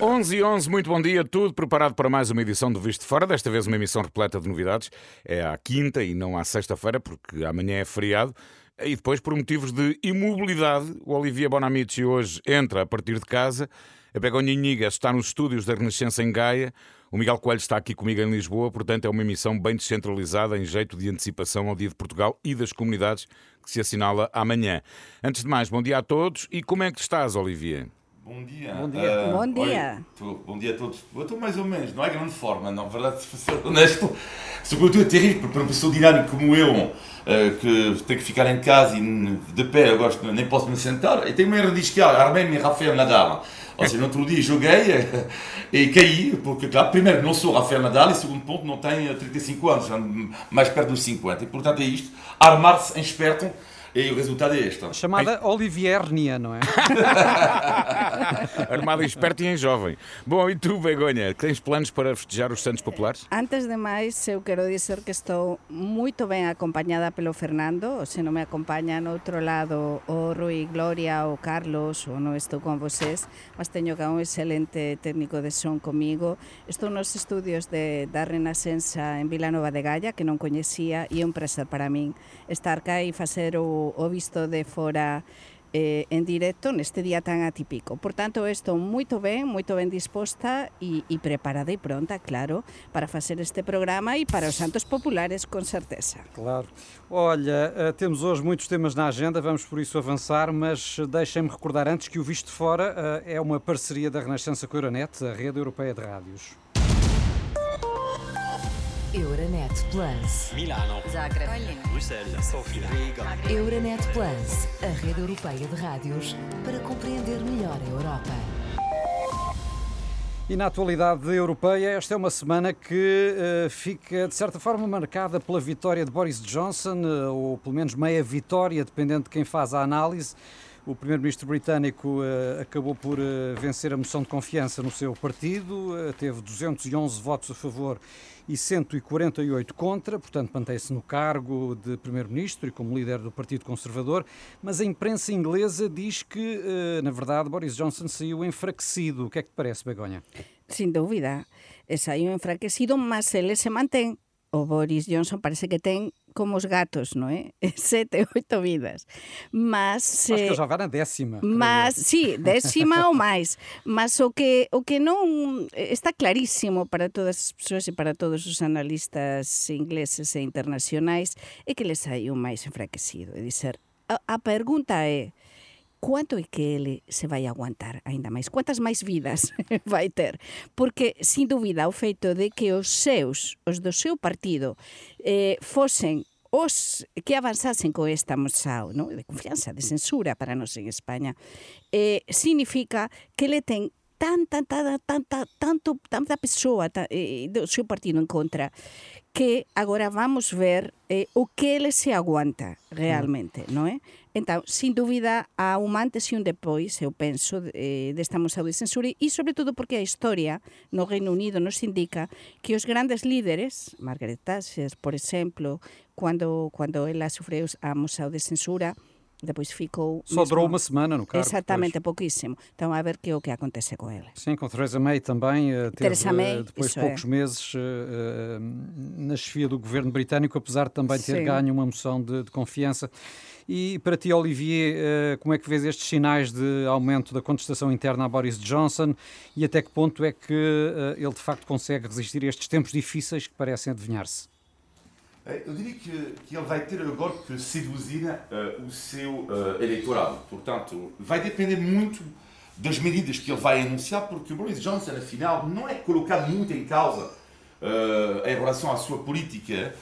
11 e 11, muito bom dia, tudo preparado para mais uma edição do Visto Fora, desta vez uma emissão repleta de novidades. É à quinta e não à sexta-feira, porque amanhã é feriado. E depois, por motivos de imobilidade, o Olivia Bonamici hoje entra a partir de casa. A Begonha Inigas está nos estúdios da Renascença em Gaia. O Miguel Coelho está aqui comigo em Lisboa, portanto é uma emissão bem descentralizada em jeito de antecipação ao Dia de Portugal e das comunidades que se assinala amanhã. Antes de mais, bom dia a todos. E como é que estás, Olivia? Bom dia. Bom dia. Uh, bom dia. Olha, tô, bom dia a todos. Eu estou mais ou menos, não é grande forma, na verdade, se ser honesto. Sobretudo é terrível para uma pessoa dinâmica como eu, uh, que tem que ficar em casa e de pé, eu gosto, nem posso me sentar. E tenho uma erro de esquiar, armei-me Rafael Nadal. Ou seja, no outro dia joguei e caí, porque, claro, primeiro, não sou Rafael Nadal e, segundo ponto, não tenho 35 anos, mais perto dos 50. E, portanto, é isto, armar-se em esperto e o resultado é este. Chamada Oliviernia, não é? Armada esperta e em jovem. Bom, e tu, Begonha, tens planos para festejar os Santos Populares? Antes de mais, eu quero dizer que estou muito bem acompanhada pelo Fernando. Se não me acompanha no outro lado o Rui Gloria ou Carlos, ou não estou com vocês, mas tenho cá um excelente técnico de som comigo. Estou nos estúdios de, da Renascença em Vila Nova de Gaia, que não conhecia, e é um prazer para mim estar cá e fazer o o, visto de fora eh, en directo neste día tan atípico. Por tanto, estou moito ben, moito ben disposta e, e preparada e pronta, claro, para facer este programa e para os Santos Populares, com certeza. Claro. Olha, eh, temos hoje muitos temas na agenda, vamos por isso avançar, mas deixem-me recordar antes que o Visto Fora eh, é uma parceria da Renascença com a Euronet, a rede europeia de rádios. Euronet Plus. Milano. Zagreb. Bruxelas. Sofia. Riga. Euronet Plus, a rede europeia de rádios para compreender melhor a Europa. E na atualidade europeia, esta é uma semana que uh, fica de certa forma marcada pela vitória de Boris Johnson, uh, ou pelo menos meia vitória, dependendo de quem faz a análise. O primeiro-ministro britânico uh, acabou por vencer a moção de confiança no seu partido, teve 211 votos a favor e 148 contra, portanto mantém-se no cargo de Primeiro-Ministro e como líder do Partido Conservador, mas a imprensa inglesa diz que, eh, na verdade, Boris Johnson saiu enfraquecido. O que é que te parece, Begonha? Sem dúvida, saiu enfraquecido, mas ele se mantém. O Boris Johnson parece que tem como os gatos, não é? Sete, oito vidas. Mas Acho que já vai na décima. Mas sim, décima ou mais. Mas o que o que não está claríssimo para todas as pessoas e para todos os analistas ingleses e internacionais é que ele saiu máis enfraquecido. É dizer, a, a pergunta é quanto é que ele se vai aguantar ainda máis? Quantas máis vidas vai ter? Porque, sin dúbida, o feito de que os seus, os do seu partido, eh, fosen os que avanzasen con esta moção no? de confianza, de censura para nós en España, eh, significa que ele ten tan, tan, tan, tanta, tanto, tanta pessoa ta, eh, do seu partido en contra que agora vamos ver eh, o que ele se aguanta realmente, non é? Então, sin dúbida, há un antes e un depois, eu penso, eh, desta moção de censura e, sobretudo, porque a historia no Reino Unido nos indica que os grandes líderes, Margaret Thatcher, por exemplo, quando, quando ela sofreu a moção de censura, depois ficou... Durou uma semana no cargo. Exatamente, depois. pouquíssimo. Então, a ver que, o que acontece com ele. Sim, com Theresa May também. Uh, teve, Theresa May, uh, depois de poucos é. meses uh, na chefia do governo britânico, apesar de também ter Sim. ganho uma moção de, de confiança. E para ti, Olivier, eh, como é que vês estes sinais de aumento da contestação interna a Boris Johnson e até que ponto é que eh, ele de facto consegue resistir a estes tempos difíceis que parecem adivinhar-se? Eh, eu diria que, que, ele vai ter agora que seduzir uh, o seu uh, eleitorado. Portanto, vai depender muito das medidas que ele vai anunciar, porque o Boris Johnson, afinal, não é colocado muito em causa uh, em relação à sua política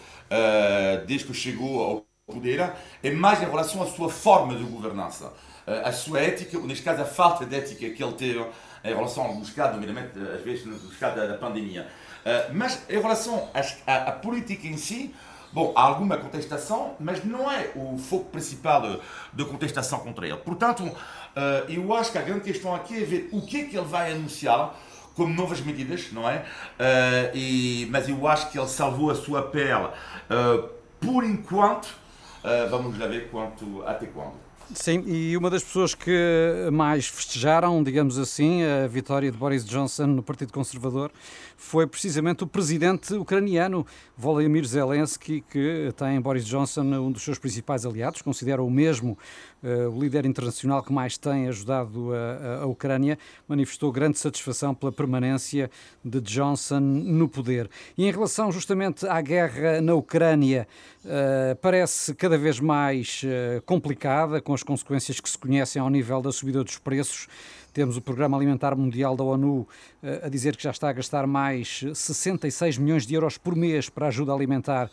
desde que chegou ao poder é mais em relação à sua forma de governança, à sua ética, ou neste caso a falta de ética que ele teve em relação ao buscado, nomeadamente às vezes no buscado da, pandemia. Eh, mas em relação à, à, política em si, bom, há alguma contestação, mas não é o foco principal de contestação contra ele. Portanto, eh, eu acho que a grande questão aqui é ver o que é que ele vai anunciar como novas medidas, não é? e, mas eu acho que ele salvou a sua pele por enquanto Uh, vamos lá ver quanto, até quando. Sim, e uma das pessoas que mais festejaram, digamos assim, a vitória de Boris Johnson no Partido Conservador foi precisamente o presidente ucraniano Volodymyr Zelensky, que tem Boris Johnson um dos seus principais aliados, considera o mesmo uh, o líder internacional que mais tem ajudado a, a, Ucrânia, manifestou grande satisfação pela permanência de Johnson no poder. E em relação justamente à guerra na Ucrânia, uh, parece cada vez mais uh, complicada, com as consequências que se conhecem ao nível da subida dos preços. Temos o Programa Alimentar Mundial da ONU a dizer que já está a gastar mais 66 milhões de euros por mês para ajuda alimentar,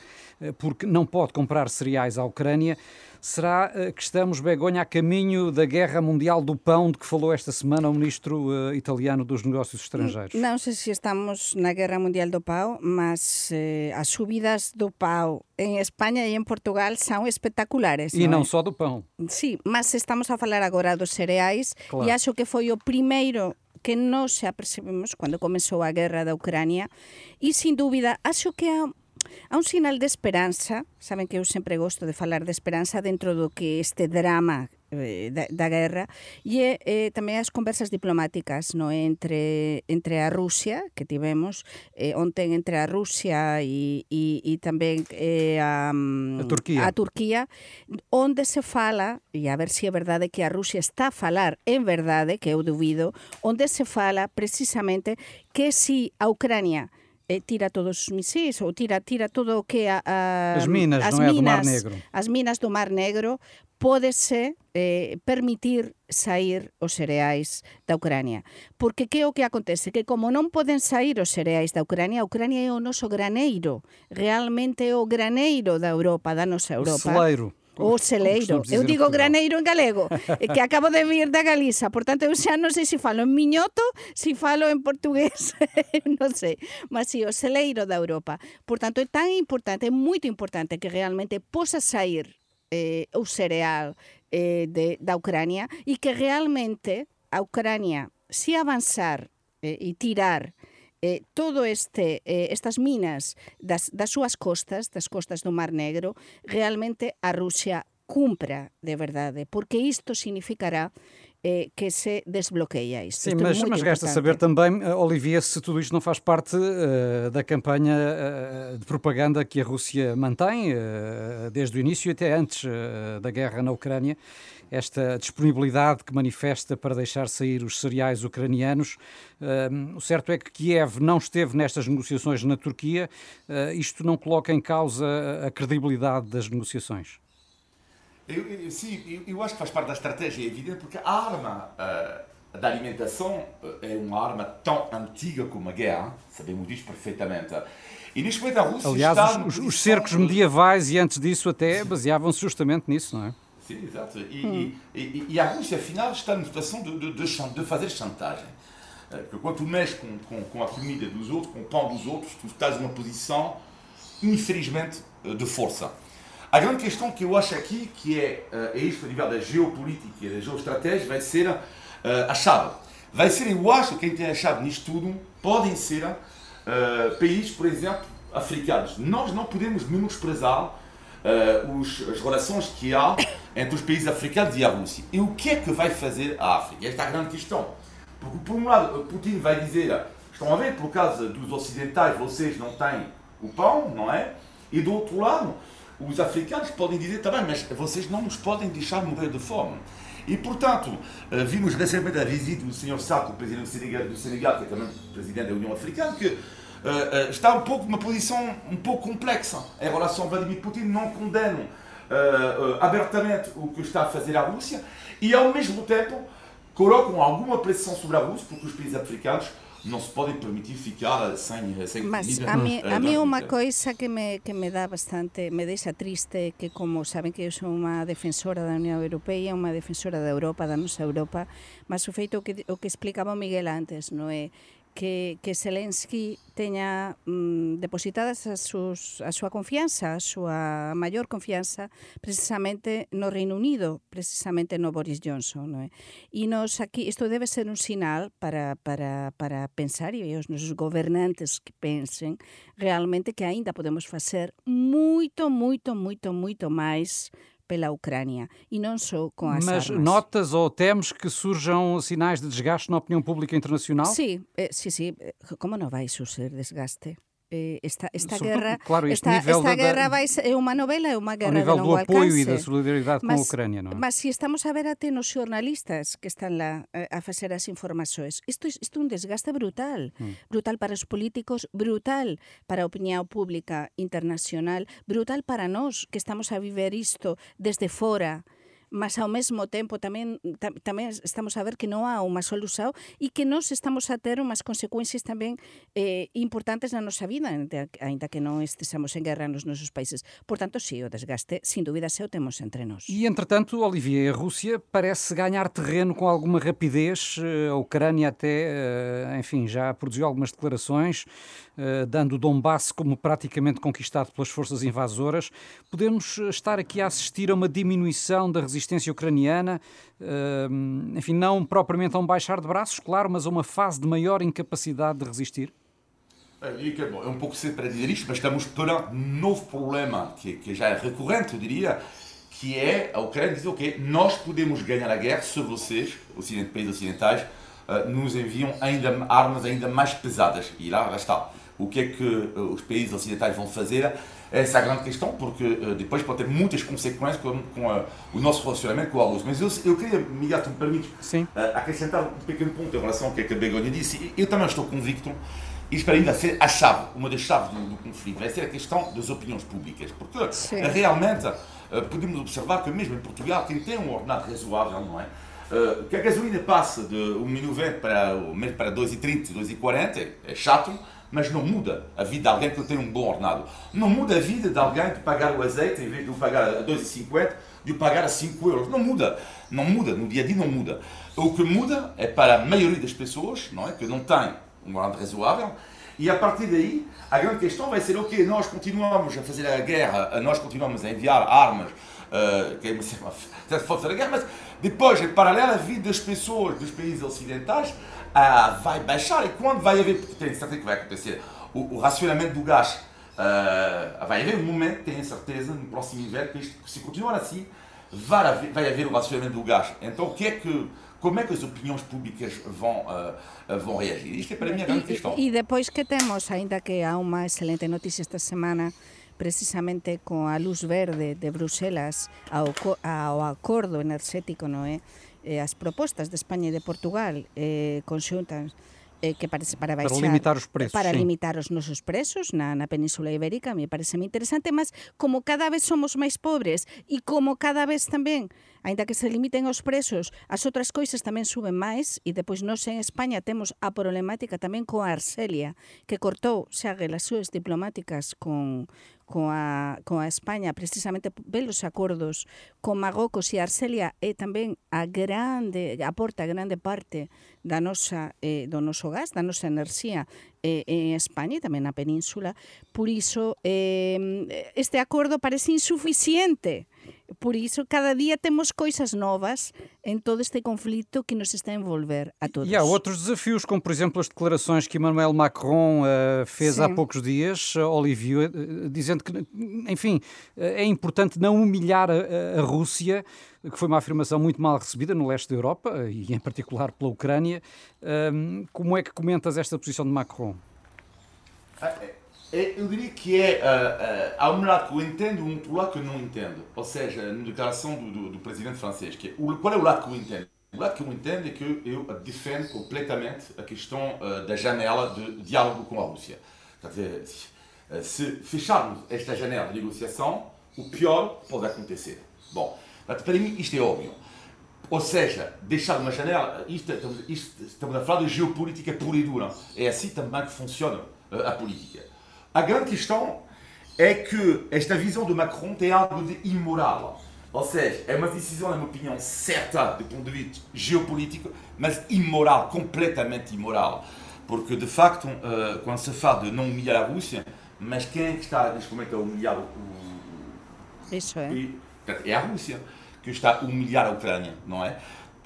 porque não pode comprar cereais à Ucrânia. Será eh, que estamos, Begonha, a caminho da guerra mundial do pão de que falou esta semana o ministro uh, italiano dos negócios estrangeiros? Não sei se estamos na guerra mundial do pão, mas eh, as subidas do pão em Espanha e em Portugal são espetaculares. E não, não só do pão. Sim, mas estamos a falar agora dos cereais claro. e acho que foi o primeiro que nós xa percebemos cando comezou a guerra da Ucrania e, sin dúbida, acho que há Há un sinal de esperanza, saben que eu sempre gosto de falar de esperanza dentro do que este drama eh, da, da guerra e eh, tamén as conversas diplomáticas no entre entre a Rusia que tivemos eh, onten entre a Rusia e, e, e tamén eh, a, mm, a, Turquía. a Turquía onde se fala e a ver se si é verdade que a Rusia está a falar en verdade que eu duvido onde se fala precisamente que si a Ucrania eh, tira todos os misís ou tira tira todo o que a, a as minas, as non é, do Mar Negro. As minas do Mar Negro pódese eh, permitir sair os cereais da Ucrania. Porque que é o que acontece? Que como non poden sair os cereais da Ucrania, a Ucrania é o noso graneiro, realmente é o graneiro da Europa, da nosa Europa. O celeiro O celeiro. Eu digo graneiro en galego, que acabo de vir da Galiza, portanto eu xa non sei se falo en miñoto, se falo en portugués, non sei, mas si, o celeiro da Europa. Portanto, é tan importante, é moito importante que realmente posa sair eh, o cereal eh, de, da Ucrania e que realmente a Ucrania, se avanzar eh, e tirar eh, todo este eh, estas minas das, das súas costas, das costas do Mar Negro, realmente a Rusia cumpra de verdade, porque isto significará eh, que se desbloqueia isto. Sim, isto mas, é mas resta saber também, eh, Olivia, se tudo isto não faz parte uh, da campanha uh, de propaganda que a Rússia mantém uh, desde o início até antes da guerra na Ucrânia esta disponibilidade que manifesta para deixar sair os cereais ucranianos. O certo é que Kiev não esteve nestas negociações na Turquia. Uh, isto não coloca em causa a credibilidade das negociações? Eu, eu, sim, eu, eu, acho que faz parte da estratégia, é evidente, porque a arma uh, da alimentação é uma arma tão antiga como a guerra, sabemos disso perfeitamente. E neste momento a Rússia Aliás, está os, os cercos medievais e antes disso até baseavam-se justamente nisso, não é? Sim, exato. E, hum. e, e, e, a Rússia, afinal, está numa situação de, de, de, de fazer chantagem. Eh, porque quando tu mexes com, com, com, a comida dos outros, com o pão dos outros, tu estás numa posição, infelizmente, eh, de força. A grande questão que eu acho aqui, que é, eh, é isto a nível da geopolítica e da geoestratégia, vai ser a chave. Vai ser, eu acho, que quem tem a chave nisto tudo, podem ser uh, países, por exemplo, africanos. Nós não podemos menosprezar uh, os, as relações que há entre os países africanos e a Rússia. E o que é que vai fazer a África? Esta é a grande questão. Porque, por um lado, Putin vai dizer: estão a ver, por causa dos ocidentais, vocês não têm o pão, não é? E do outro lado, os africanos podem dizer também, mas vocês não nos podem deixar morrer de fome. E, portanto, eh, vimos recentemente a visita do Sr. Sako, presidente do Senegal, do Senegal, que é também presidente da União Africana, que uh, está um pouco numa posição um pouco complexa em relação a Vladimir Putin, não condenam uh, abertamente o que está a fazer a Rússia e, ao mesmo tempo, colocam alguma pressão sobre a Rússia, porque os países africanos não se podem permitir ficar sem, sem Mas comida. a mí, a mí uma coisa que me, que me dá bastante, me deixa triste que como saben que eu sou unha defensora da Unión Europea, unha defensora da Europa, da nosa Europa, mas o feito que, o que explicaba Miguel antes, non é? Que, que Zelensky teña mm, depositadas a, sus, a súa confianza, a súa maior confianza precisamente no Reino Unido, precisamente no Boris Johnson. Non é? E nos aquí, isto debe ser un sinal para, para, para pensar, e os nosos gobernantes que pensen realmente que aínda podemos facer moito, moito, moito, moito máis pela Ucrânia e não só com as Mas armas. notas ou temes que surjam sinais de desgaste na opinião pública internacional? Sí, eh, sí, sí. eh, Como non vai suceder desgaste? eh, esta, esta Sobretudo, guerra, claro, esta, esta da, guerra vai, é unha novela, é unha guerra ao nível de longo do apoio alcance. e da solidariedade mas, com a Ucrania, non é? Mas se estamos a ver até nos xornalistas que están lá eh, a facer as informações, isto, isto é un desgaste brutal, mm. brutal para os políticos, brutal para a opinión pública internacional, brutal para nós que estamos a viver isto desde fora, mas ao mesmo tempo tamén tam, tamén estamos a ver que non há unha solución e que nós estamos a ter unhas consecuencias tamén eh, importantes na nosa vida, ainda, que non estesamos en guerra nos nosos países. Por tanto, sí, o desgaste, sin dúbida, se o temos entre nós. E, entretanto, Olivier, a Rússia parece ganhar terreno com alguma rapidez. Eh, A Ucrânia até, eh, enfim, já produziu algumas declarações, eh, dando o Donbass como praticamente conquistado pelas forças invasoras. Podemos estar aqui a assistir a uma diminuição da resistência ucraniana, eh, enfim, não propriamente a um baixar de braços, claro, mas a uma fase de maior incapacidade de resistir? Bom, é um pouco cedo para dizer isto, mas estamos perante um novo problema que, que já é recorrente, eu diria, que é a Ucrânia dizer, ok, nós podemos ganhar a guerra se vocês, ocidente, países ocidentais, uh, nos enviam ainda armas ainda mais pesadas. E lá, lá está. O que é que uh, os países ocidentais vão fazer? Essa é a grande questão, porque uh, depois pode ter muitas consequências com, com o nosso relacionamento com a Rússia. Mas eu, eu queria, Miguel, tu me permites, Sim. acrescentar um pequeno ponto em relação ao que, é a Begonha disse. Eu também estou convicto isto para mim vai ser a chave, uma das chaves do, do conflito, vai ser a questão das opiniões públicas. Porque Sim. realmente eh, podemos observar que mesmo em Portugal, quem tem um ordenado razoável, não é? Eh, que a gasolina passe de 1,90 para, mesmo para 2,30, 2,40 é chato, mas não muda a vida de alguém que tem um bom ordenado. Não muda a vida de alguém de pagar o azeite, em vez de o pagar a 2,50, de o pagar a 5 euros. Não muda. Não muda. No dia a dia não muda. O que muda é para a maioria das pessoas, não é? Que não tem um ordenado razoável, e a partir daí, a grande questão vai ser, ok, nós continuamos a fazer a guerra, nós continuamos a enviar armas, uh, que é fazer a guerra, mas depois, em paralelo, a vida das pessoas dos países ocidentais uh, vai baixar, e quando vai haver, porque tem certeza que vai acontecer, o, o racionamento do gás, uh, vai haver um momento, tenho certeza, no próximo inverno, que isto, se continuar assim, vai haver, vai haver o racionamento do gás. Então, o que é que como é que as opiniões públicas vão, uh, vão reagir? Isto é para mim a grande questão. E, e depois que temos, ainda que há uma excelente notícia esta semana, precisamente com a luz verde de Bruselas ao, ao acordo energético, não é? eh, as propostas de España e de Portugal eh, conxuntas eh, que parece para baixar... Para limitar os preços. Para sí. limitar os nosos preços na, na Península Ibérica, me parece moi interesante, mas como cada vez somos máis pobres e como cada vez tamén, aínda que se limiten os preços, as outras coisas tamén suben máis e depois nós en España temos a problemática tamén coa Arcelia, que cortou, xa as súas diplomáticas con, con a, con a España precisamente pelos acordos con Marrocos e Arcelia é tamén a grande aporta grande parte da nosa, eh, do noso gas, da nosa enerxía eh, en España e tamén na península. Por iso, eh, este acordo parece insuficiente. Por iso, cada día temos coisas novas en todo este conflito que nos está a envolver a todos. E há outros desafios, como por exemplo as declarações que Emmanuel Macron uh, fez Sim. há poucos dias, uh, Olivier, uh, dizendo que, enfim, é importante não humilhar a, a Rússia, que foi uma afirmação muito mal recebida no leste da Europa e em particular pela Ucrânia. Como é que comentas esta posição de Macron? Eu diria que é, há um lado que eu entendo e um outro lado que eu não entendo. Ou seja, na declaração do, do, do presidente francês, que é, qual é o lado que eu entendo? O lado que eu entendo é que eu defendo completamente a questão uh, da janela de diálogo com a Rússia. Quer dizer, fecharmos esta janela de negociação, o pior pode acontecer. Bom, para mim isto é óbvio. Ou seja, deixar uma janela, isto, isto, estamos a falar de geopolítica pura e dura. É assim também que funciona a política. A grande questão é que esta visão de Macron tem algo de imoral. Ou seja, é uma decisão, na minha opinião, certa do ponto de vista geopolítico, mas imoral, completamente imoral. Porque, de facto, uh, quando se fala de não humilhar a Rússia, mas quem é que está neste momento a humilhar o. Isso é. E, é a Rússia que está a humilhar a Ucrânia, não é?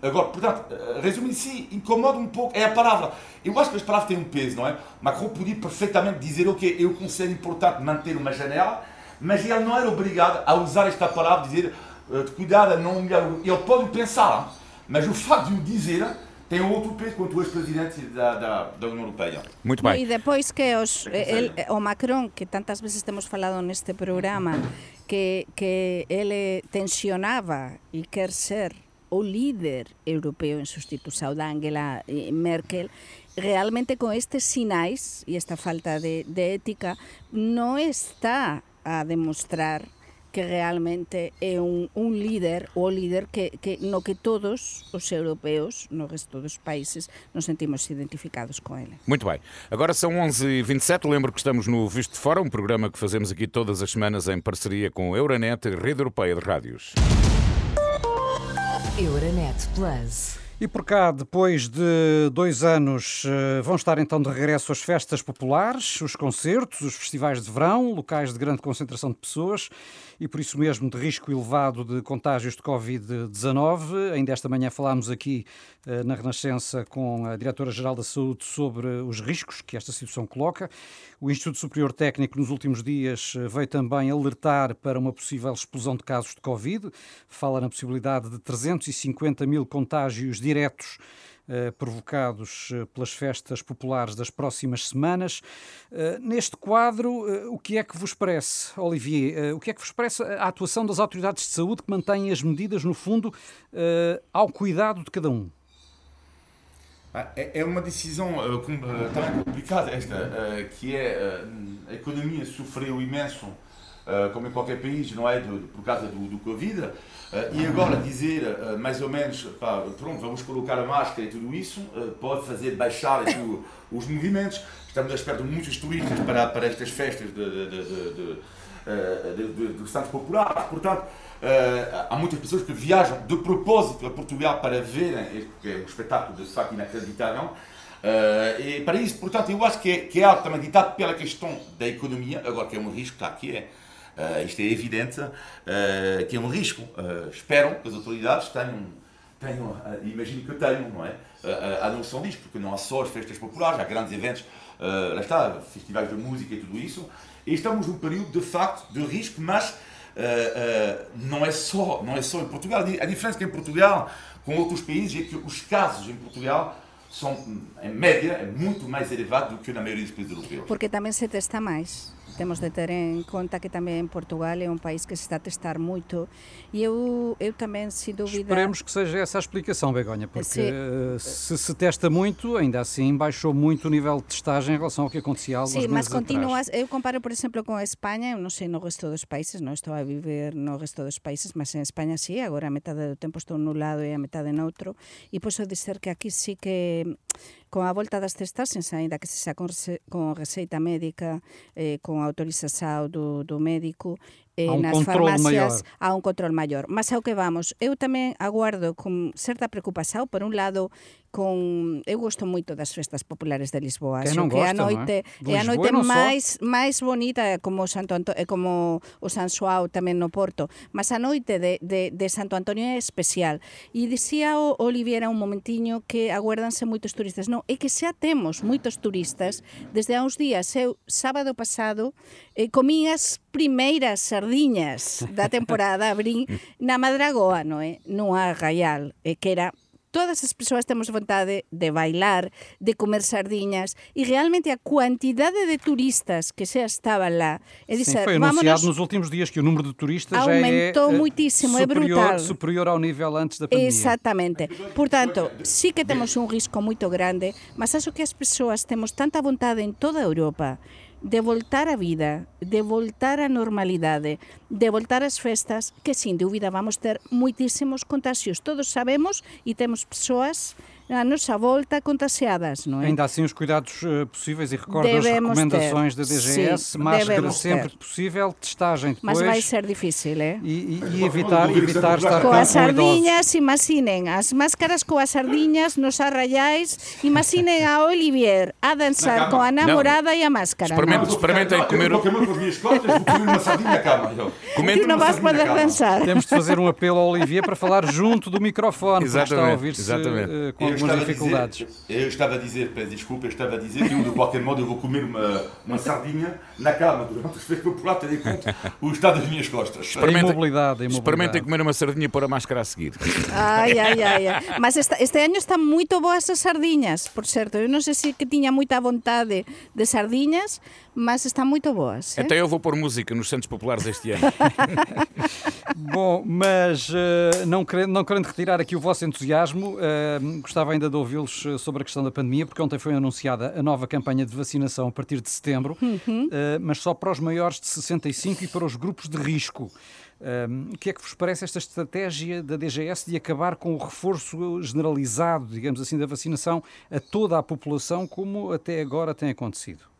Agora, portanto, resumindo assim, incomoda um pouco, é a palavra. Eu acho que as palavras têm um peso, não é? Macron podia perfeitamente dizer, ok, eu considero importante manter uma janela, mas ele não era obrigado a usar esta palavra, dizer, de cuidar a não humilhar. o- Ele pode pensar, mas o facto de o dizer tem outro peso quanto o ex-presidente da, da, da União Europeia. Muito bem. e depois que os, el, o Macron, que tantas veces temos falado neste programa, que, que ele tensionaba e quer ser o líder europeo en sustitución da Angela eh, Merkel, realmente con estes sinais e esta falta de, de ética non está a demostrar que realmente é un, un líder o líder que, que no que todos os europeos no resto dos países nos sentimos identificados con ele. Muito bem. Agora são 11h27. Lembro que estamos no Visto de Fora, um programa que fazemos aqui todas as semanas em parceria com a Euronet, Rede Europeia de Rádios. Euronet Plus. E por cá, depois de dois anos, eh, vão estar então de regresso as festas populares, os concertos, os festivais de verão, locais de grande concentração de pessoas e por isso mesmo de risco elevado de contágios de Covid-19. Ainda esta manhã falámos aqui eh, na Renascença com a Diretora-Geral da Saúde sobre os riscos que esta situação coloca. O Instituto Superior Técnico nos últimos dias eh, veio também alertar para uma possível explosão de casos de Covid. Fala na possibilidade de 350 mil contágios diretos eh, provocados eh, pelas festas populares das próximas semanas. Eh, Neste quadro, o que é que vos parece, Olivier? O que é que vos parece a atuação das autoridades de saúde que mantêm as medidas, no fundo, ao cuidado de cada um? Ah, É é uma decisão também complicada esta, que é a economia sofreu imenso, uh, como em qualquer país, não é, do- do- por causa do, do Covid, uh, e agora dizer uh, mais ou menos, pá, pronto, vamos colocar a máscara e tudo isso, pode fazer baixar os movimentos. Estamos à espera de muitos turistas para, para estas festas de, de, de, Populares, portanto, há muitas pessoas que viajam de propósito a Portugal para verem este é um espetáculo de facto inacreditável. E para isso, portanto, eu acho que é, que é também ditado pela questão da economia, agora que é um risco, claro que é. Uh, isto é evidente uh, que é um risco. Uh, espero que as autoridades tenham, tenham imagino que tenham, não é? A noção disto, porque não há só as festas populares, há grandes eventos, lá está, festivais de música e tudo isso. E estamos num período de facto de risco, mas não, é só, não é só em Portugal. A diferença que em Portugal, com outros países, é que os casos em Portugal são, em média, é muito mais elevado do que na maioria dos países europeus. Porque tamén se testa máis. Temos de ter en conta que tamén Portugal é un país que se está a testar moito e eu, eu tamén, sin dúvida... Esperemos que seja essa a explicação, Begonha, porque Sim. eh, se se testa muito, ainda assim baixou muito o nível de testagem em relação ao que acontecia há alguns Sí, mas meses atrás. eu comparo, por exemplo, con España, eu non sei no resto dos países, non estou a viver no resto dos países, mas en España sí, agora a metade do tempo estou nun lado e a metade noutro, e posso dizer que aquí sí que con a volta das testaxes, aínda que se xa con receita médica, eh, con autorización do, do médico, eh, a un nas farmacias maior. a un control maior. Mas ao que vamos, eu tamén aguardo con certa preocupación, por un lado, con eu gosto moito das festas populares de Lisboa, que, non que gosto, a noite, eh? e a pois noite bueno máis só... máis bonita como Santo Anto eh, como o San Suau tamén no Porto, mas a noite de, de, de Santo Antonio é especial. E dicía o Oliviera un momentiño que aguardanse moitos turistas. Non, é que xa temos moitos turistas desde há uns días, eu sábado pasado eh, comías primeiras sardiñas da temporada abrí na Madragoa, non é? Nunha arraial, eh, que era todas as persoas temos vontade de bailar, de comer sardiñas e realmente a cuantidade de turistas que xa estaban lá, é Sim, dizer, foi anunciado nos últimos dias que o número de turistas Aumentou já é eh, muitíssimo, é superior, brutal. superior ao nível antes da pandemia. Exactamente. Portanto, sí que temos un risco moito grande, mas acho que as persoas temos tanta vontade en toda Europa de voltar a vida, de voltar a normalidade, de voltar ás festas, que sin dúbida vamos ter moitísimos contagios. Todos sabemos e temos persoas a nosa volta contagiadas, non é? Ainda assim, os cuidados eh, possíveis e recordo as Devemos recomendações ter. da DGS, Sim, máscara sempre ter. que possível, testagem depois Mas vai ser difícil, é? e, e- e evitar, evitar estar com, Coas com idosos. sardiñas, imaginen, as máscaras coas sardiñas nos arraiais, imaginen a Olivier a danzar Na cama. coa namorada e a máscara. Experimente. non? experimentem Não, comer Eu vou comer com as minhas costas, vou comer uma sardinha à cama. Comente Tu não uma vais poder à dançar. Temos de fazer um apelo ao Olivier para falar junto do microfone, porque está a Exatamente, ouvir-se exatamente. eh, com algumas dificuldades. Dizer, eu estava a dizer, peço desculpa, eu estava a dizer que eu, de qualquer modo, eu vou comer uma, uma sardinha na cama durante as feiras populares, tendo em conta o estado das minhas costas. Experimentem, imobilidade, imobilidade. Experimentem comer uma sardinha e pôr a máscara a seguir. Ai, ai, ai. ai. Mas esta, este ano está muito boas as sardinhas, por certo. Eu não sei se que tinha muita vontade de sardinhas, mas estão muito boas. Até eu vou pôr música nos Santos Populares este ano. Bom, mas uh, não, querendo, não querendo retirar aqui o vosso entusiasmo, uh, gostava ainda de ouvi-los eh, sobre a questão da pandemia, porque ontem foi anunciada a nova campanha de vacinação a partir de setembro, uhum. uh, mas só para os maiores de 65 e para os grupos de risco. o que é que vos parece esta estratégia da DGS de acabar com o reforço generalizado, digamos assim, da vacinação a toda a população, como até agora tem acontecido?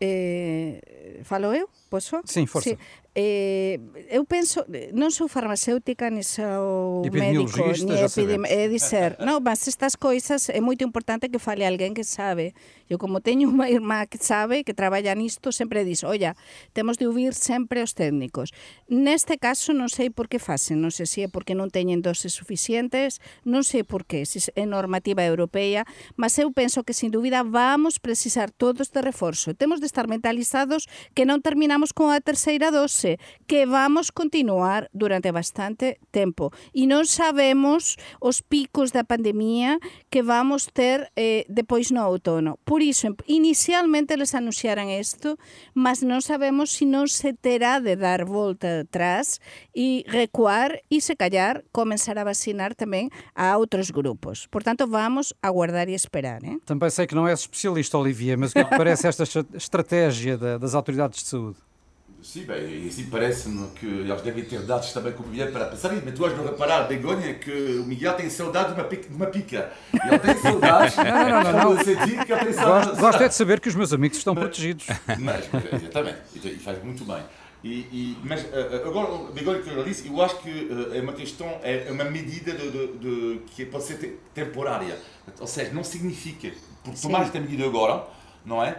Eh, falo eu? Posso? Sim, força. Sí. Eh, eu penso, non sou farmacéutica, ni sou médico, ni epidemi... Eh, é dizer, no, mas estas coisas é moito importante que fale alguén que sabe. Eu como teño unha irmá que sabe, que traballa nisto, sempre dis, olla, temos de ouvir sempre os técnicos. Neste caso non sei por que facen, non sei se é porque non teñen doses suficientes, non sei por que, se é normativa europea, mas eu penso que sin dúbida vamos precisar todos de reforzo. Temos de estar mentalizados que non terminamos con a terceira dose, que vamos continuar durante bastante tempo e non sabemos os picos da pandemia que vamos ter eh, depois no outono. Por iso, inicialmente les anunciaran isto, mas non sabemos se non se terá de dar volta atrás e recuar e se callar comenzar a vacinar tamén a outros grupos. Por tanto, vamos aguardar e esperar. Eh? Também sei que não és especialista, Olivia, mas o que é que parece esta estratégia das autoridades de saúde? Sim, bem, e assim parece-me que eles devem ter dados também com o Miguel para pensar, mas tu has de reparar, Begonha, que o Miguel tem saudade de uma pica. Ele tem saudades. não, não, não. não. Sentir que ele tem saudades. Gosto, gosto é de saber que os meus amigos estão protegidos. Mas, exatamente, e faz muito bem. E, e, mas agora, Begonha, que eu disse, eu acho que é uma questão, é uma medida de, de, de, que pode ser temporária. Ou seja, não significa, por tomar esta medida agora, não é?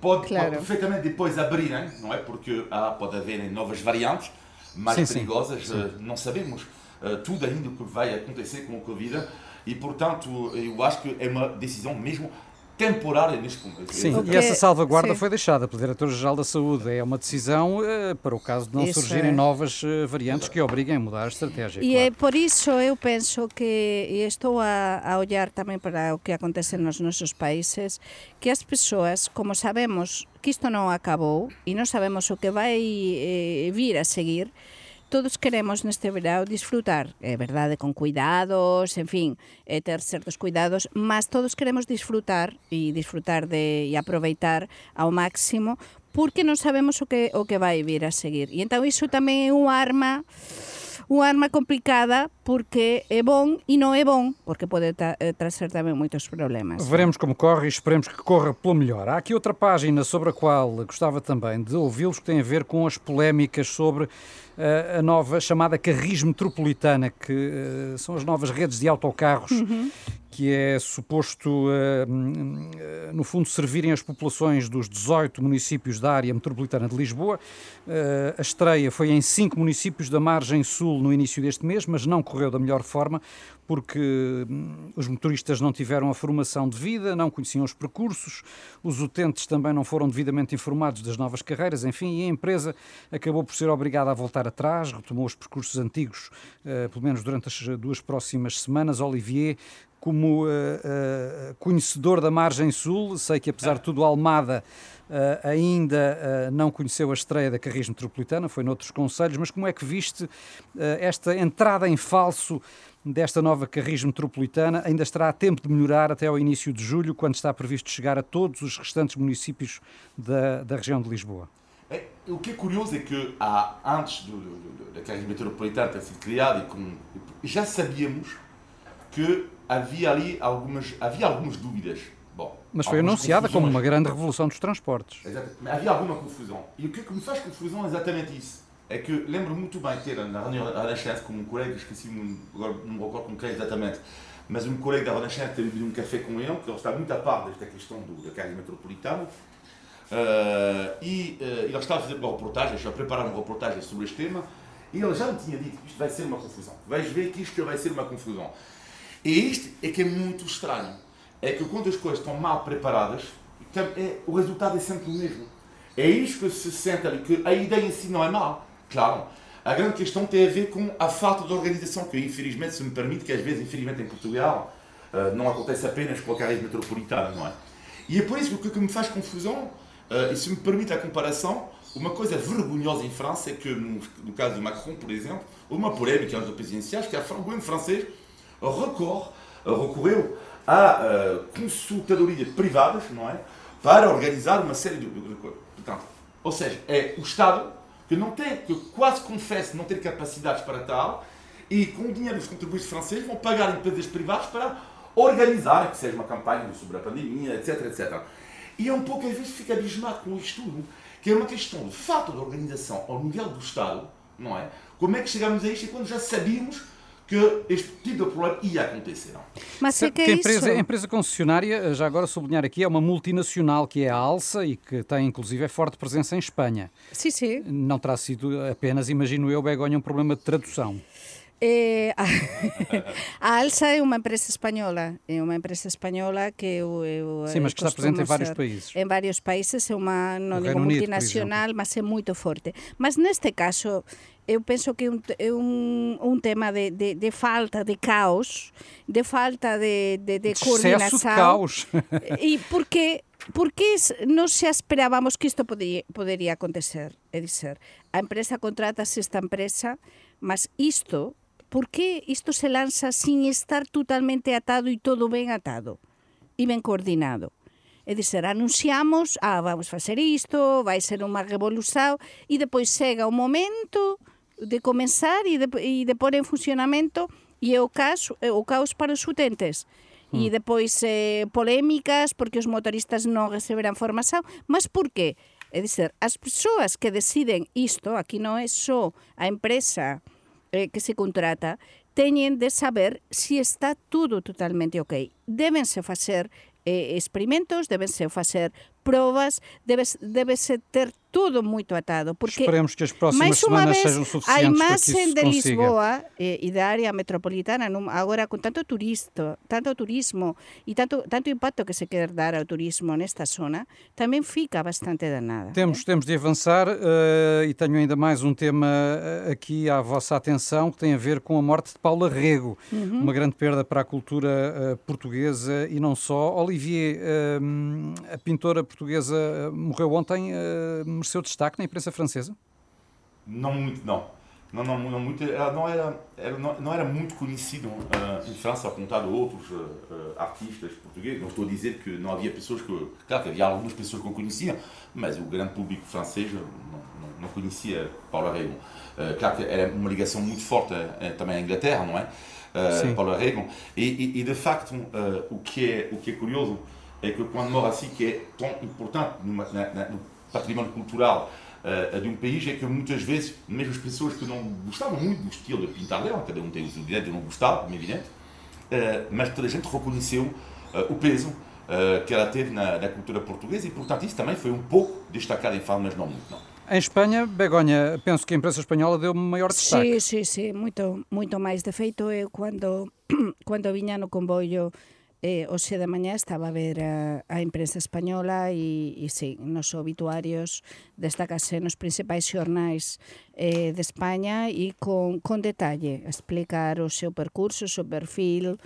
Pode, claro. pode perfeitamente depois abrirem, não é? Porque há, pode haver novas variantes mais sim, perigosas, sim. Uh, não sabemos uh, tudo ainda o que vai acontecer com a Covid e, portanto, eu acho que é uma decisão mesmo temporária neste ponto. Sim, okay. e essa salvaguarda Sim. foi deixada pelo Diretor-Geral da Saúde. É uma decisão uh, para o caso de não isso surgirem é. novas uh, variantes que obriguem a mudar a estratégia. E claro. é por isso eu penso que, e estou a, a olhar também para o que acontece nos nossos países, que as pessoas, como sabemos que isto não acabou e não sabemos o que vai eh, vir a seguir, todos queremos neste verão disfrutar, é verdade, con cuidados, en fin, é ter certos cuidados, mas todos queremos disfrutar e disfrutar de e aproveitar ao máximo porque non sabemos o que o que vai vir a seguir. E entón iso tamén é unha arma unha arma complicada porque é bom e non é bom, porque pode tra eh, trazer também muitos problemas. Veremos como corre e esperemos que corra pelo melhor. Há aqui outra página sobre a qual gostava também de ouvi-los, que tem a ver com as polémicas sobre a nova chamada Carris Metropolitana, que uh, são as novas redes de autocarros uhum que é suposto, no fundo, servirem as populações dos 18 municípios da área metropolitana de Lisboa. A estreia foi em cinco municípios da margem sul no início deste mês, mas não correu da melhor forma, porque hum, os motoristas não tiveram a formação devida, não conheciam os percursos, os utentes também não foram devidamente informados das novas carreiras, enfim, e a empresa acabou por ser obrigada a voltar atrás, retomou os percursos antigos, pelo menos durante as duas próximas semanas. Olivier como uh, uh, conhecedor da margem sul, sei que apesar de tudo Almada uh, ainda não conheceu a estreia da Carris Metropolitana, foi noutros conselhos, mas como é que viste esta entrada em falso desta nova Carris Metropolitana? Ainda estará a tempo de melhorar até ao início de julho, quando está previsto chegar a todos os restantes municípios da, da região de Lisboa. É, o que é curioso é que há, antes do, do, da Carris Metropolitana ter sido criada, já sabíamos que havia ali algumas, havia algumas dúvidas. Bom, Mas foi anunciada como uma grande revolução dos transportes. Exatamente. Havia alguma confusão. E o que, é que me faz confusão é exatamente isso. É que lembro muito bem ter na reunião da Renascença com um colega, esqueci, agora não me recordo com quem exatamente, mas um colega da Renascença ter bebido um café com ele, que ele está muito a par desta questão do, da carga metropolitana. Uh, e uh, ele estava a fazer uma reportagem, a preparar uma reportagem sobre este tema, e ele já me tinha dito que isto vai ser uma confusão. Vais ver que isto vai ser uma confusão. E isto é que é muito estranho. É que quando as coisas estão mal preparadas, é- o resultado é sempre o mesmo. É isto que se sente ali, que a ideia em si não é mal. Claro. A grande questão tem a ver com a falta de organização, que infelizmente se me permite, que às vezes, infelizmente em Portugal, eh, não acontece apenas com a carreira metropolitana, não é? E é por isso que o que me faz confusão, eh, e se me permite a comparação, uma coisa vergonhosa em França é que, no, caso de Macron, por exemplo, houve uma polémica das presidenciais, que a o governo francês recorre, recorreu a eh, consultadorias privadas, não é? Para organizar uma série de. Portanto, ou seja, é o Estado que não tem, que quase confessa não ter capacidades para tal, e com o dinheiro dos contribuintes franceses vão pagar empresas privadas para organizar, que seja uma campanha sobre a pandemia, etc, etc. E é um pouco, às vezes, fica abismado com isto tudo, que é uma questão de falta de organização ao nível do Estado, não é? Como é que chegamos a isto e quando já sabíamos que este tipo de problema ia acontecer? Mas é Certo que que é a empresa, isso. a empresa concessionária, já agora sublinhar aqui, é uma multinacional que é a Alsa e que tem inclusive é forte presença em Espanha. Sí, sí. Não terá sido apenas, imagino eu, Begonha, um problema de tradução. Eh, a, a Alsa é unha empresa española, é unha empresa española que eu, eu Sim, mas que está presente em vários países. En varios países é non No digo Unido, multinacional, mas é moito forte. Mas neste caso, eu penso que é é un, un tema de, de, de falta de caos, de falta de, de, de Excesso de caos. E porque porque non se esperábamos que isto podería acontecer? É dizer, a empresa contratase esta empresa, mas isto, por que isto se lanza sin estar totalmente atado e todo ben atado e ben coordinado? É dizer, anunciamos, ah, vamos facer isto, vai ser unha revolución, e depois chega o momento de comenzar e de, e de pôr en funcionamento e é o caos, é o caos para os utentes. E depois eh, polémicas porque os motoristas non receberán formación. Mas por qué? É dizer, as persoas que deciden isto, aquí non é só a empresa eh, que se contrata, teñen de saber se está tudo totalmente ok. Débense facer eh, experimentos, débense facer probas, debes, debese ter tudo moito atado. Porque Esperemos que as próximas máis unha semanas vez, sejam a suficientes para que isso de consiga. Lisboa e, e da área metropolitana agora con tanto turista, tanto turismo e tanto tanto impacto que se quer dar ao turismo nesta zona, tamén fica bastante danada. Temos, temos de avançar eh, e tenho ainda mais um tema eh, aqui à vossa atenção que tem a ver com a morte de Paula Rego, Uhum. uma grande perda para a cultura eh, portuguesa e não só. Olivier, eh, a pintora portuguesa eh, morreu ontem, eh, mereceu destaque na imprensa francesa? Não muito, não. Não, não, não muito. Ela não era, não, não era muito conhecido eh, em França, ao contrário de outros eh, artistas portugueses. Não estou a dizer que não havia pessoas que. Claro que havia algumas pessoas que eu conhecia, mas o grande público francês não, não, não conhecia Paula Regon. Eh, claro que era uma ligação muito forte também à Inglaterra, não é? Paula Regon. E, e, e de facto, o, que é, o que é curioso é que quando morre assim, que é tão importante numa, na, na, no património cultural eh, de um país, é que muitas vezes, mesmo as pessoas que não gostavam muito do estilo de pintar dela, cada um tem o seu direito de não gostar, como é evidente, eh, mas toda a gente reconheceu eh, o peso que ela teve na, na cultura portuguesa e, portanto, isso também foi um pouco destacado em fala, mas não muito, não. Em Espanha, Begonha, penso que a imprensa espanhola deu maior destaque. Sí, sí, sí, moito, moito máis. De feito, eu cando, cando viña no convoio Eh, hoxe de mañá estaba a ver a, a imprensa española e, e sí, nos obituarios destacase nos principais xornais eh, de España e con, con detalle explicar o seu percurso, o seu perfil,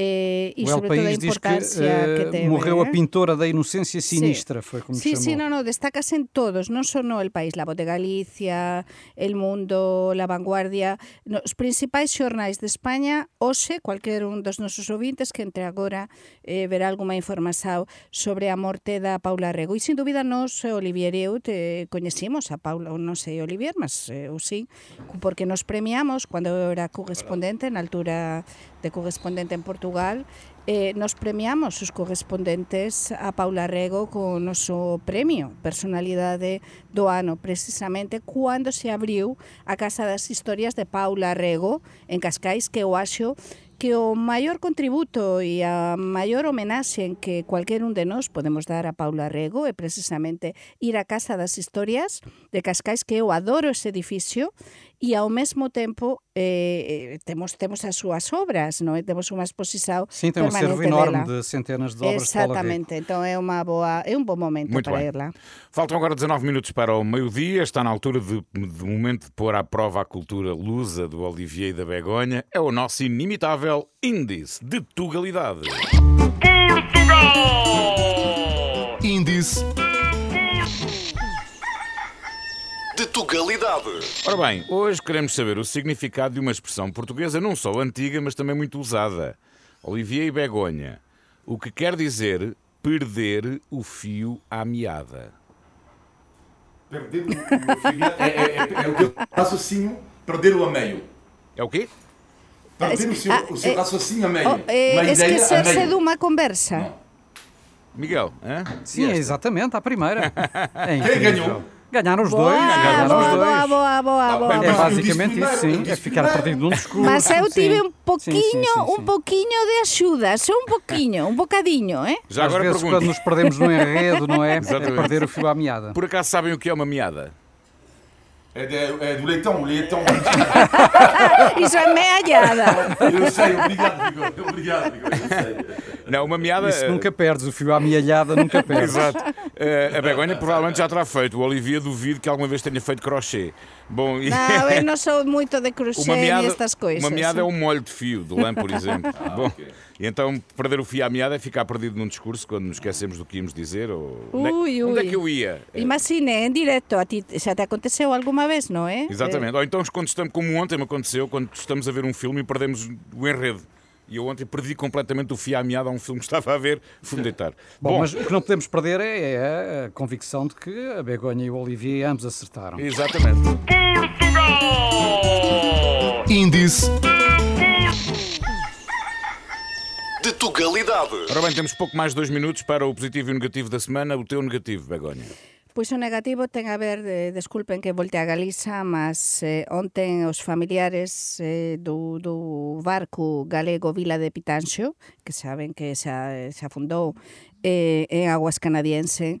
Eh, e, e well, sobre todo a importância eh, que, que teve. Morreu eh? a pintora da inocência sinistra, sí. foi como Sí, chamou. sí, no, no, destacas en todos, non só no El País, La Voz de Galicia, El Mundo, La Vanguardia, nos principais xornais de España, hoxe, cualquier un dos nosos ouvintes que entre agora eh, verá alguma información sobre a morte da Paula Rego. E, sin dúbida, nos, Olivier e eu, te coñecimos a Paula, ou non sei Olivier, mas eh, eu sí, porque nos premiamos, cando eu era correspondente, na altura de correspondente en Portugal, Portugal, eh, nos premiamos os correspondentes a Paula Rego co noso premio Personalidade do Ano, precisamente cando se abriu a Casa das Historias de Paula Rego en Cascais, que eu acho que o maior contributo e a maior homenaxe en que cualquier un de nós podemos dar a Paula Rego é precisamente ir á Casa das Historias de Cascais, que eu adoro ese edificio, e ao mesmo tempo eh, eh, temos temos as súas obras, non é? Temos unha exposição Sim, tem um acervo enorme dela. de centenas de obras. Exatamente, então é uma boa, é um bom momento Muito para bem. ir lá. Faltam agora 19 minutos para o meio-dia. Está na altura de, de momento de pôr à prova a cultura lusa do Olivier e da Begonha. É o nosso inimitável índice de tugalidade. Índice de Tugalidade. Ora bem, hoje queremos saber o significado de uma expressão portuguesa não só antiga, mas também muito usada. Olivier e Begonha. O que quer dizer perder o fio à meada. Perder o, o fio é, é, é, é o teu raciocínio, perder-o a meio. É o quê? Perder o seu, Ah, o seu é- raciocínio a meio. Uma a esquecer-se de uma conversa. Não. Miguel, hã? Sim, é exatamente, à primeira. É incrível. ganhou? Ganharam os Boa, dois, ganharam boa, os dois. boa, boa, boa, boa, É basicamente isso, sim. É ficar perdido num discurso. Mas eu tive um pouquinho, Sim, sim, sim, sim. um pouquinho de ajuda, só um pouquinho, um bocadinho, eh? Já Às agora vezes, pergunto. quando nos perdemos no enredo, não é? É Exatamente. perder o fio à meada. Por acaso sabem o que é uma meada? É, de, é do leitão, o leitão. Isso é mealhada. Eu sei, obrigado, Vigor. Obrigado, Vigor. Eu sei. Não, uma meada. Isso nunca perdes, o fio à mealhada nunca perdes. Exato. Eh, a Begonha provavelmente já terá feito. O Olivier duvido que alguma vez tenha feito crochê. Bom, e Não, eu não sou muito de crochê uma e estas coisas. uma meada é um molho de fio, de lã, por exemplo. Bom, ok. e então perder o fio à meada é ficar perdido num discurso quando nos esquecemos do que íamos dizer. Ou... onde, é, Ui, onde é ui. que eu ia? Eh, Imagine, em direto, a ti já te aconteceu alguma vez, não é? Exatamente. Ou então quando estamos, como ontem me aconteceu, quando estamos a ver um filme e perdemos o enredo. E eu ontem perdi completamente o fio à meada a um filme que estava a ver, fui-me deitar. Bom, mas o que não podemos perder é, é a convicção de que a Begonha e o Olivier ambos acertaram. Exatamente. Índice de Tugalidade. Ora bem, temos pouco mais de dois minutos para o positivo e o negativo da semana. O teu negativo, Begonha. Pois o negativo ten a ver, eh, desculpen que volte a Galiza, mas eh, onten os familiares eh, do, do barco galego Vila de Pitanxo, que saben que xa, eh, se afundou eh, en aguas canadiense,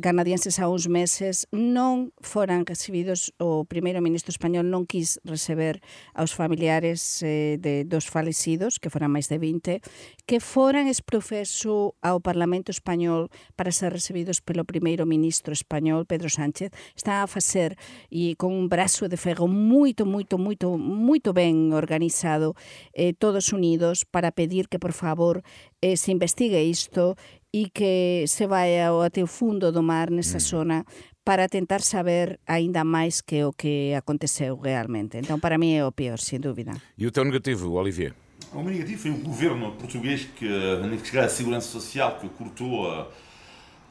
canadienses a uns meses, non foran recibidos, o primeiro ministro español non quis receber aos familiares eh, de dos falecidos, que foran máis de 20, que foran exprofeso ao Parlamento español para ser recibidos pelo primeiro ministro español, Pedro Sánchez, está a facer e con un brazo de ferro moito, moito, moito, moito ben organizado, eh, todos unidos, para pedir que, por favor, eh, se investigue isto e que se vai ao até o fundo do mar nesa zona para tentar saber aínda máis que o que aconteceu realmente. Então, para mí é o pior, sem dúvida. E o teu negativo, Olivier? O meu negativo foi o governo português que, na que chegar a segurança social, que cortou uh,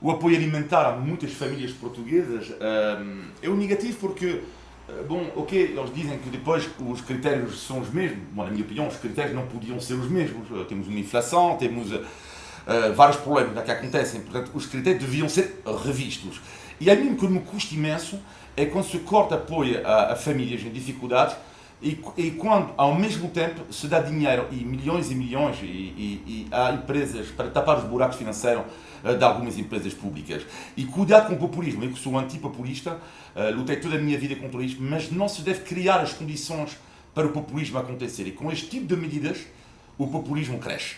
o apoio alimentar a muitas famílias portuguesas. Um, é um negativo porque, uh, bom, ok, eles dizem que depois os critérios são os mesmos. Bom, na minha opinião, os critérios não podiam ser os mesmos. Uh, temos uma inflação, temos uh, vários problemas que acontecem. Portanto, os critérios deviam ser revistos. E a mim, que me custa imenso, é quando se corta apoio a, a famílias em dificuldades e, e quando, ao mesmo tempo, se dá dinheiro e milhões e milhões e, e, e empresas para tapar os buracos financeiros eh, de algumas empresas públicas. E cuidado com o populismo. Eu que sou antipopulista, eh, lutei toda a minha vida contra isto, mas não se deve criar as condições para o populismo acontecer. E com este tipo de medidas, o populismo cresce.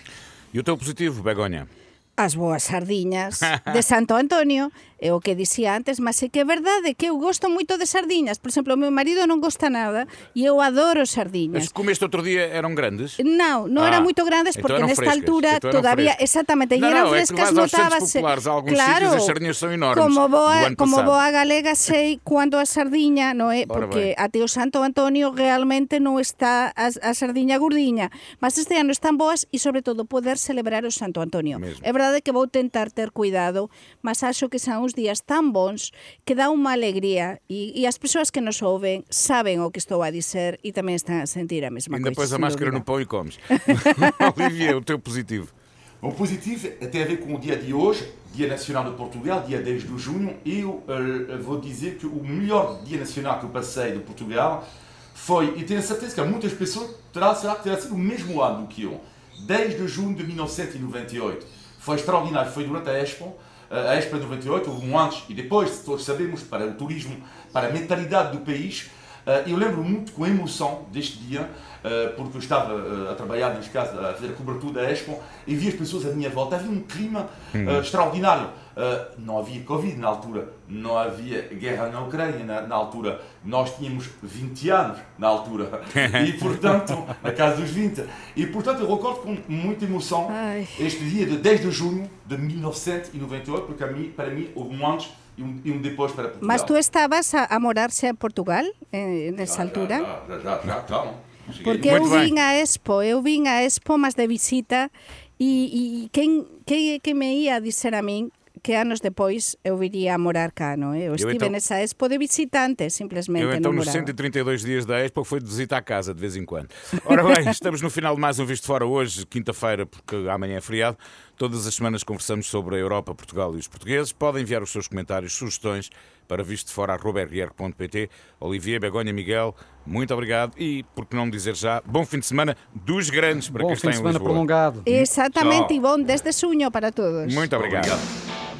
E o teu positivo, Begonha? As boas sardiñas de Santo Antonio, é o que dicía antes, mas é que é verdade que eu gosto moito de sardiñas. Por exemplo, o meu marido non gosta nada e eu adoro As sardiñas. que comeste outro dia eram grandes? Non, non Ah, eran moito grandes então porque eram nesta frescas, altura então todavía frescas. exactamente, e eran não, é frescas centros notábase. populares, alguns claro, sítios as sardinhas são enormes, Como boa, como boa galega sei quando a sardiña, non é? Ora Porque até o Santo Antonio realmente non está a, a sardiña gordiña, mas este ano están boas e sobre todo poder celebrar o Santo Antonio. Mesmo. É verdade que vou tentar ter cuidado, mas acho que son uns días tan bons que dá unha alegría e, e as persoas que nos ouvem saben o que estou a dizer e tamén están a sentir a mesma Ainda coisa. pões a sem máscara no pão e comes. Olivier, o teu positivo. O positivo tem a ver com o dia de hoje, Dia Nacional de Portugal, dia 10 de junho. Eu eh, vou dizer que o melhor dia nacional que eu passei de Portugal foi, e tenho certeza que há muitas pessoas terá, será que terá sido o mesmo ano que eu, 10 de junho de 1998. Foi extraordinário, foi durante a Expo, eh, a Expo de 98, houve um antes e depois, todos sabemos, para o turismo, para a mentalidade do país, Uh, eu lembro muito com emoção deste dia, porque eu estava uh, a trabalhar neste caso, a fazer a cobertura da Expo e vi as pessoas à minha volta. Havia um clima uh, extraordinário. Uh, não havia Covid na altura, não havia guerra na Ucrânia na, na altura. Nós tínhamos 20 anos na altura. E, portanto, na casa dos 20. E, portanto, eu recordo com muita emoção Ai. este dia de 10 de junho de 1998, porque a mim, para mim houve um antes e um, e um depois para Portugal. Mas tu estabas a, a morar-se a Portugal eh, nessa Já, altura? Já, já, já, já. Porque Muito eu bem. vim a Expo, eu vim a Expo, mas de visita, e, e quem, quem, quem me ia dizer a mim que anos depois eu viria a morar cá, não é? Eu estive então- nessa Expo de visitante, simplesmente Eu então, nos morava. 132 dias da Expo, fui de visita à casa de vez em quando. Ora bem, estamos no final de mais um Visto Fora hoje, quinta-feira, porque amanhã é feriado. Todas as semanas conversamos sobre a Europa, Portugal e os portugueses. Podem enviar os seus comentários, sugestões para vistofora.rr.pt. Olivier, Begonha, Miguel, muito obrigado. E, por que não dizer já, bom fim de semana dos grandes para Bom quem fim está de em semana Lisboa. prolongado. Exatamente, Tchau. e bom desde junho para todos. Muito obrigado. Obrigado.